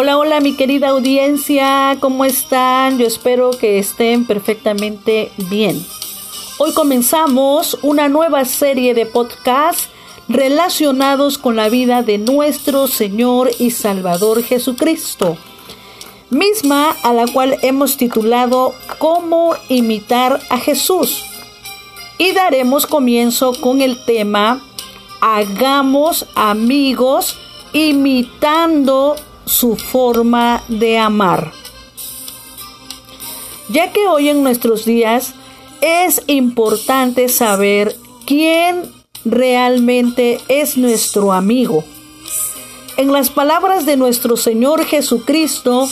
Hola, hola mi querida audiencia, ¿cómo están? Yo espero que estén perfectamente bien. Hoy comenzamos una nueva serie de podcasts relacionados con la vida de nuestro Señor y Salvador Jesucristo, misma a la cual hemos titulado Cómo imitar a Jesús. Y daremos comienzo con el tema Hagamos amigos imitando su forma de amar. Ya que hoy en nuestros días es importante saber quién realmente es nuestro amigo. En las palabras de nuestro Señor Jesucristo,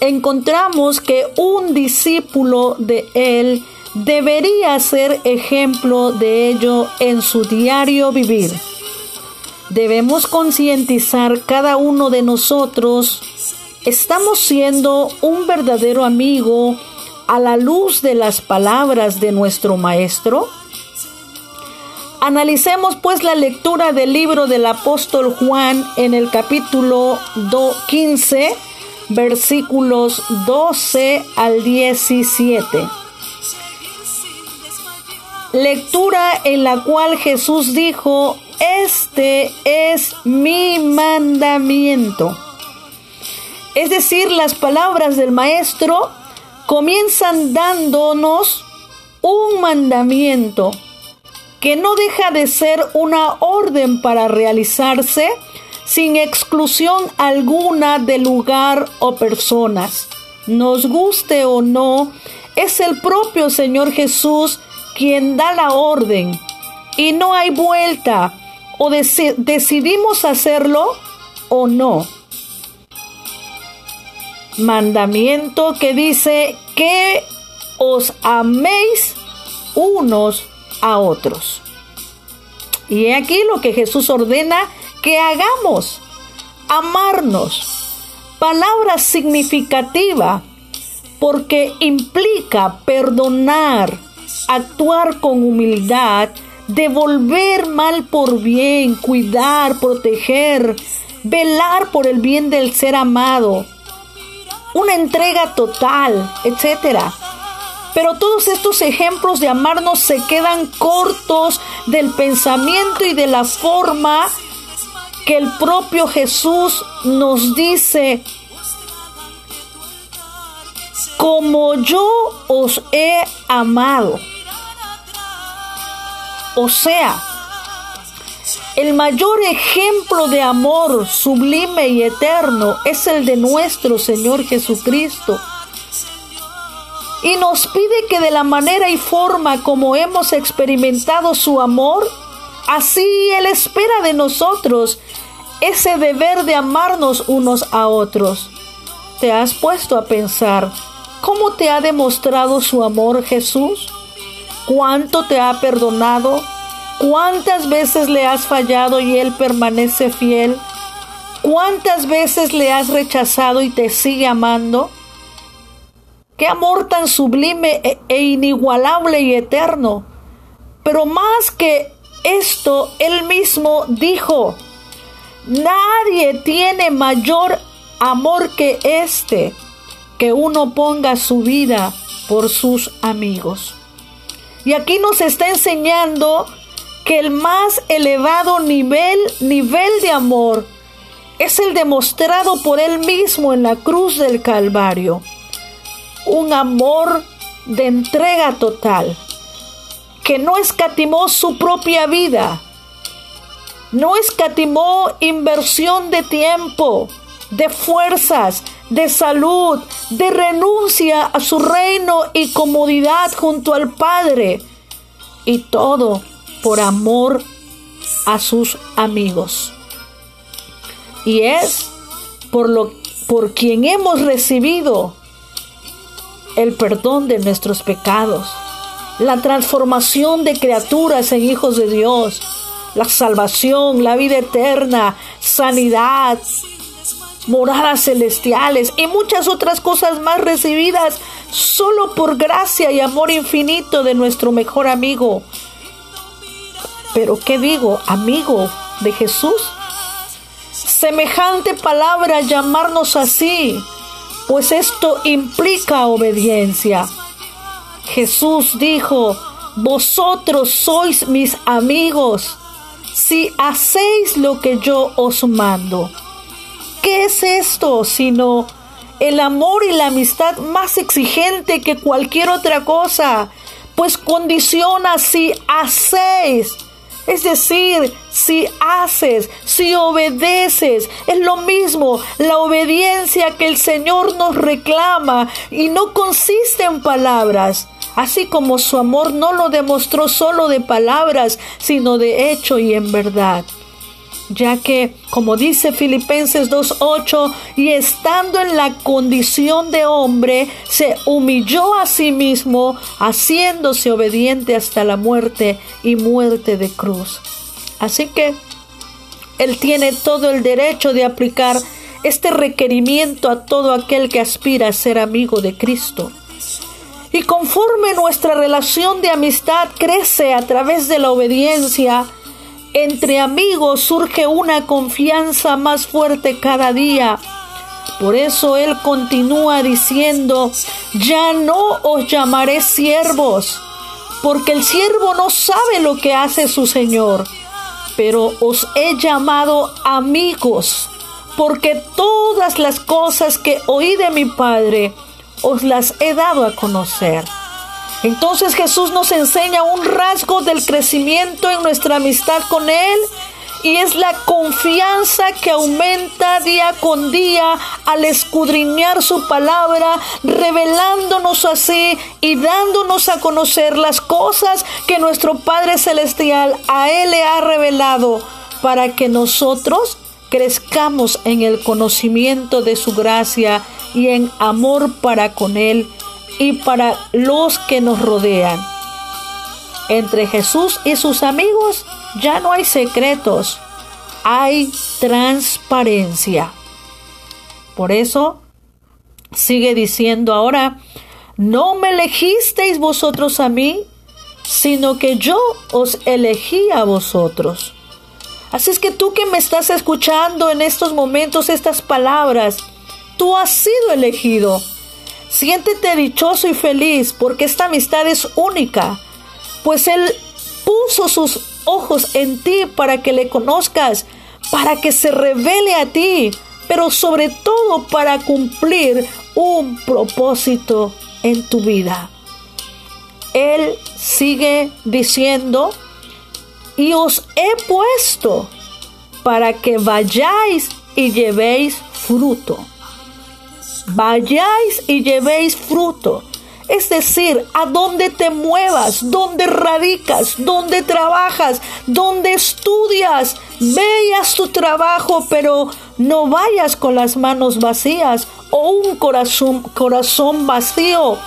encontramos que un discípulo de Él debería ser ejemplo de ello en su diario vivir. Debemos concientizar cada uno de nosotros, ¿estamos siendo un verdadero amigo a la luz de las palabras de nuestro Maestro? Analicemos pues la lectura del libro del apóstol Juan en el capítulo 15, versículos 12 al 17. Lectura en la cual Jesús dijo, este es mi mandamiento. Es decir, las palabras del Maestro comienzan dándonos un mandamiento que no deja de ser una orden para realizarse sin exclusión alguna de lugar o personas. Nos guste o no, es el propio Señor Jesús quien da la orden y no hay vuelta o decidimos hacerlo o no. Mandamiento que dice que os améis unos a otros. Y aquí lo que Jesús ordena que hagamos, amarnos. Palabra significativa porque implica perdonar, actuar con humildad, devolver mal por bien, cuidar, proteger, velar por el bien del ser amado, una entrega total, etcétera. Pero todos estos ejemplos de amarnos se quedan cortos del pensamiento y de la forma que el propio Jesús nos dice, como yo os he amado. O sea, el mayor ejemplo de amor sublime y eterno es el de nuestro Señor Jesucristo. Y nos pide que de la manera y forma como hemos experimentado su amor, así Él espera de nosotros ese deber de amarnos unos a otros. ¿Te has puesto a pensar cómo te ha demostrado su amor Jesús? Cuánto te ha perdonado, cuántas veces le has fallado y Él permanece fiel, cuántas veces le has rechazado y te sigue amando. Qué amor tan sublime e, e inigualable y eterno. Pero más que esto, Él mismo dijo, nadie tiene mayor amor que este, que uno ponga su vida por sus amigos. Y aquí nos está enseñando que el más elevado nivel, nivel de amor, es el demostrado por Él mismo en la cruz del Calvario. Un amor de entrega total, que no escatimó su propia vida, no escatimó inversión de tiempo, de fuerzas, de salud, de renuncia a su reino y comodidad junto al Padre. Y todo por amor a sus amigos. Y es por lo por quien hemos recibido el perdón de nuestros pecados, la transformación de criaturas en hijos de Dios, la salvación, la vida eterna, sanidad, moradas celestiales y muchas otras cosas más recibidas solo por gracia y amor infinito de nuestro mejor amigo. Pero ¿qué digo? Amigo de Jesús. semejante palabra llamarnos así, pues esto implica obediencia. Jesús dijo, vosotros sois mis amigos si hacéis lo que yo os mando. ¿Qué es esto sino el amor y la amistad más exigente que cualquier otra cosa? Pues condiciona si hacéis. Es decir, si haces, si obedeces, es lo mismo la obediencia que el Señor nos reclama y no consiste en palabras, así como su amor no lo demostró solo de palabras, sino de hecho y en verdad. Ya que, como dice Filipenses 2.8, y estando en la condición de hombre, se humilló a sí mismo, haciéndose obediente hasta la muerte y muerte de cruz. Así que Él tiene todo el derecho de aplicar este requerimiento a todo aquel que aspira a ser amigo de Cristo. Y conforme nuestra relación de amistad crece a través de la obediencia, entre amigos surge una confianza más fuerte cada día. Por eso Él continúa diciendo, ya no os llamaré siervos, porque el siervo no sabe lo que hace su Señor, pero os he llamado amigos, porque todas las cosas que oí de mi Padre, os las he dado a conocer. Entonces Jesús nos enseña un rasgo del crecimiento en nuestra amistad con Él y es la confianza que aumenta día con día al escudriñar su palabra, revelándonos así y dándonos a conocer las cosas que nuestro Padre Celestial a Él le ha revelado para que nosotros crezcamos en el conocimiento de su gracia y en amor para con Él y para los que nos rodean. Entre Jesús y sus amigos ya no hay secretos, hay transparencia. Por eso sigue diciendo ahora, no me elegisteis vosotros a mí, sino que yo os elegí a vosotros. Así es que tú que me estás escuchando en estos momentos estas palabras, Tú has sido elegido. Siéntete dichoso y feliz porque esta amistad es única, pues Él puso sus ojos en ti para que le conozcas, para que se revele a ti, pero sobre todo para cumplir un propósito en tu vida. Él sigue diciendo, y os he puesto para que vayáis y llevéis fruto vayáis y llevéis fruto. Es decir, a donde te muevas, donde radicas, donde trabajas, donde estudias, veas tu trabajo, pero no vayas con las manos vacías o un corazón, corazón vacío,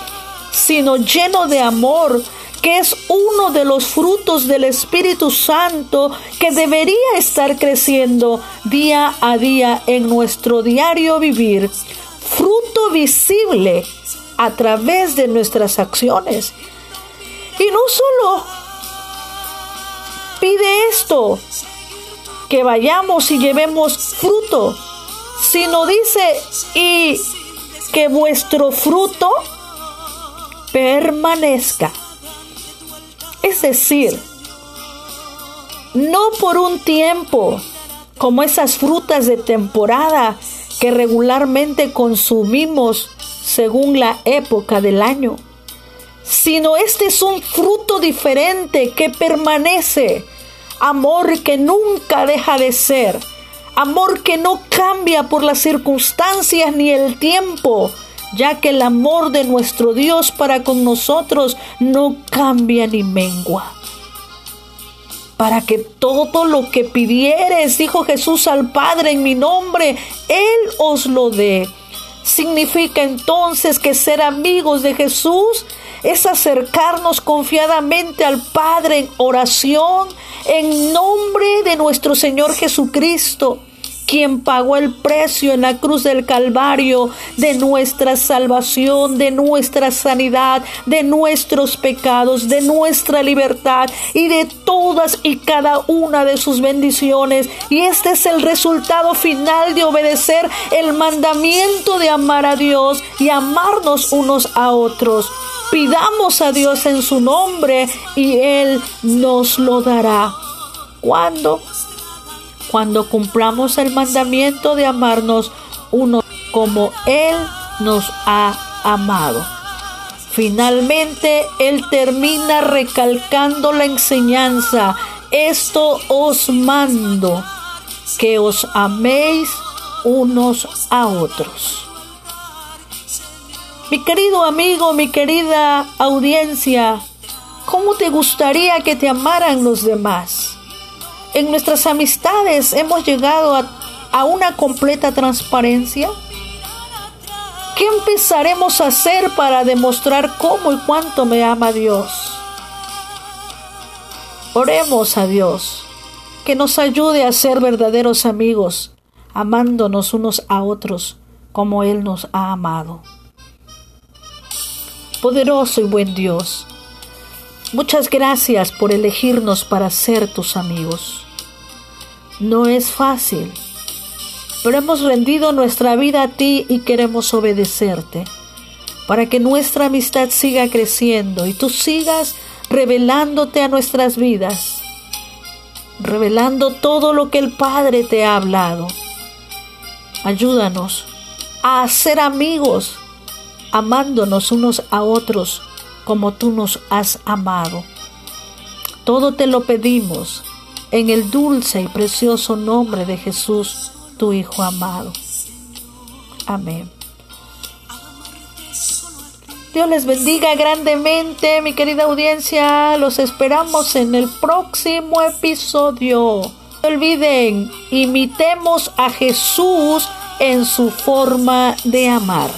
sino lleno de amor, que es uno de los frutos del Espíritu Santo que debería estar creciendo día a día en nuestro diario vivir fruto visible a través de nuestras acciones. Y no solo pide esto, que vayamos y llevemos fruto, sino dice, y que vuestro fruto permanezca. Es decir, no por un tiempo, como esas frutas de temporada que regularmente consumimos según la época del año, sino este es un fruto diferente que permanece, amor que nunca deja de ser, amor que no cambia por las circunstancias ni el tiempo, ya que el amor de nuestro Dios para con nosotros no cambia ni mengua para que todo lo que pidieres, dijo Jesús al Padre en mi nombre, Él os lo dé. Significa entonces que ser amigos de Jesús es acercarnos confiadamente al Padre en oración en nombre de nuestro Señor Jesucristo quien pagó el precio en la cruz del Calvario de nuestra salvación, de nuestra sanidad, de nuestros pecados, de nuestra libertad y de todas y cada una de sus bendiciones. Y este es el resultado final de obedecer el mandamiento de amar a Dios y amarnos unos a otros. Pidamos a Dios en su nombre y Él nos lo dará. ¿Cuándo? Cuando cumplamos el mandamiento de amarnos uno como Él nos ha amado. Finalmente, Él termina recalcando la enseñanza. Esto os mando, que os améis unos a otros. Mi querido amigo, mi querida audiencia, ¿cómo te gustaría que te amaran los demás? En nuestras amistades hemos llegado a, una completa transparencia. ¿Qué empezaremos a hacer para demostrar cómo y cuánto me ama Dios? Oremos a Dios, que nos ayude a ser verdaderos amigos, amándonos unos a otros como Él nos ha amado poderoso y buen Dios. Muchas gracias por elegirnos para ser tus amigos. No es fácil, pero hemos rendido nuestra vida a ti y queremos obedecerte, para que nuestra amistad siga creciendo y tú sigas revelándote a nuestras vidas, revelando todo lo que el Padre te ha hablado. Ayúdanos a ser amigos amándonos unos a otros como tú nos has amado. Todo te lo pedimos en el dulce y precioso nombre de Jesús, tu Hijo amado. Amén. Dios les bendiga grandemente, mi querida audiencia. Los esperamos en el próximo episodio. No olviden, imitemos a Jesús en su forma de amar.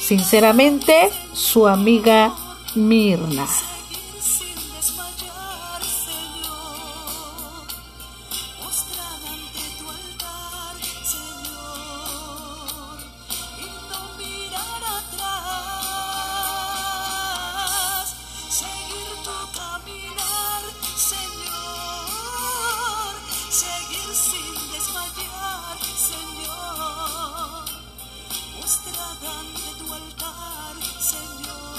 Sinceramente, su amiga Mirna. delante tu altar, Señor.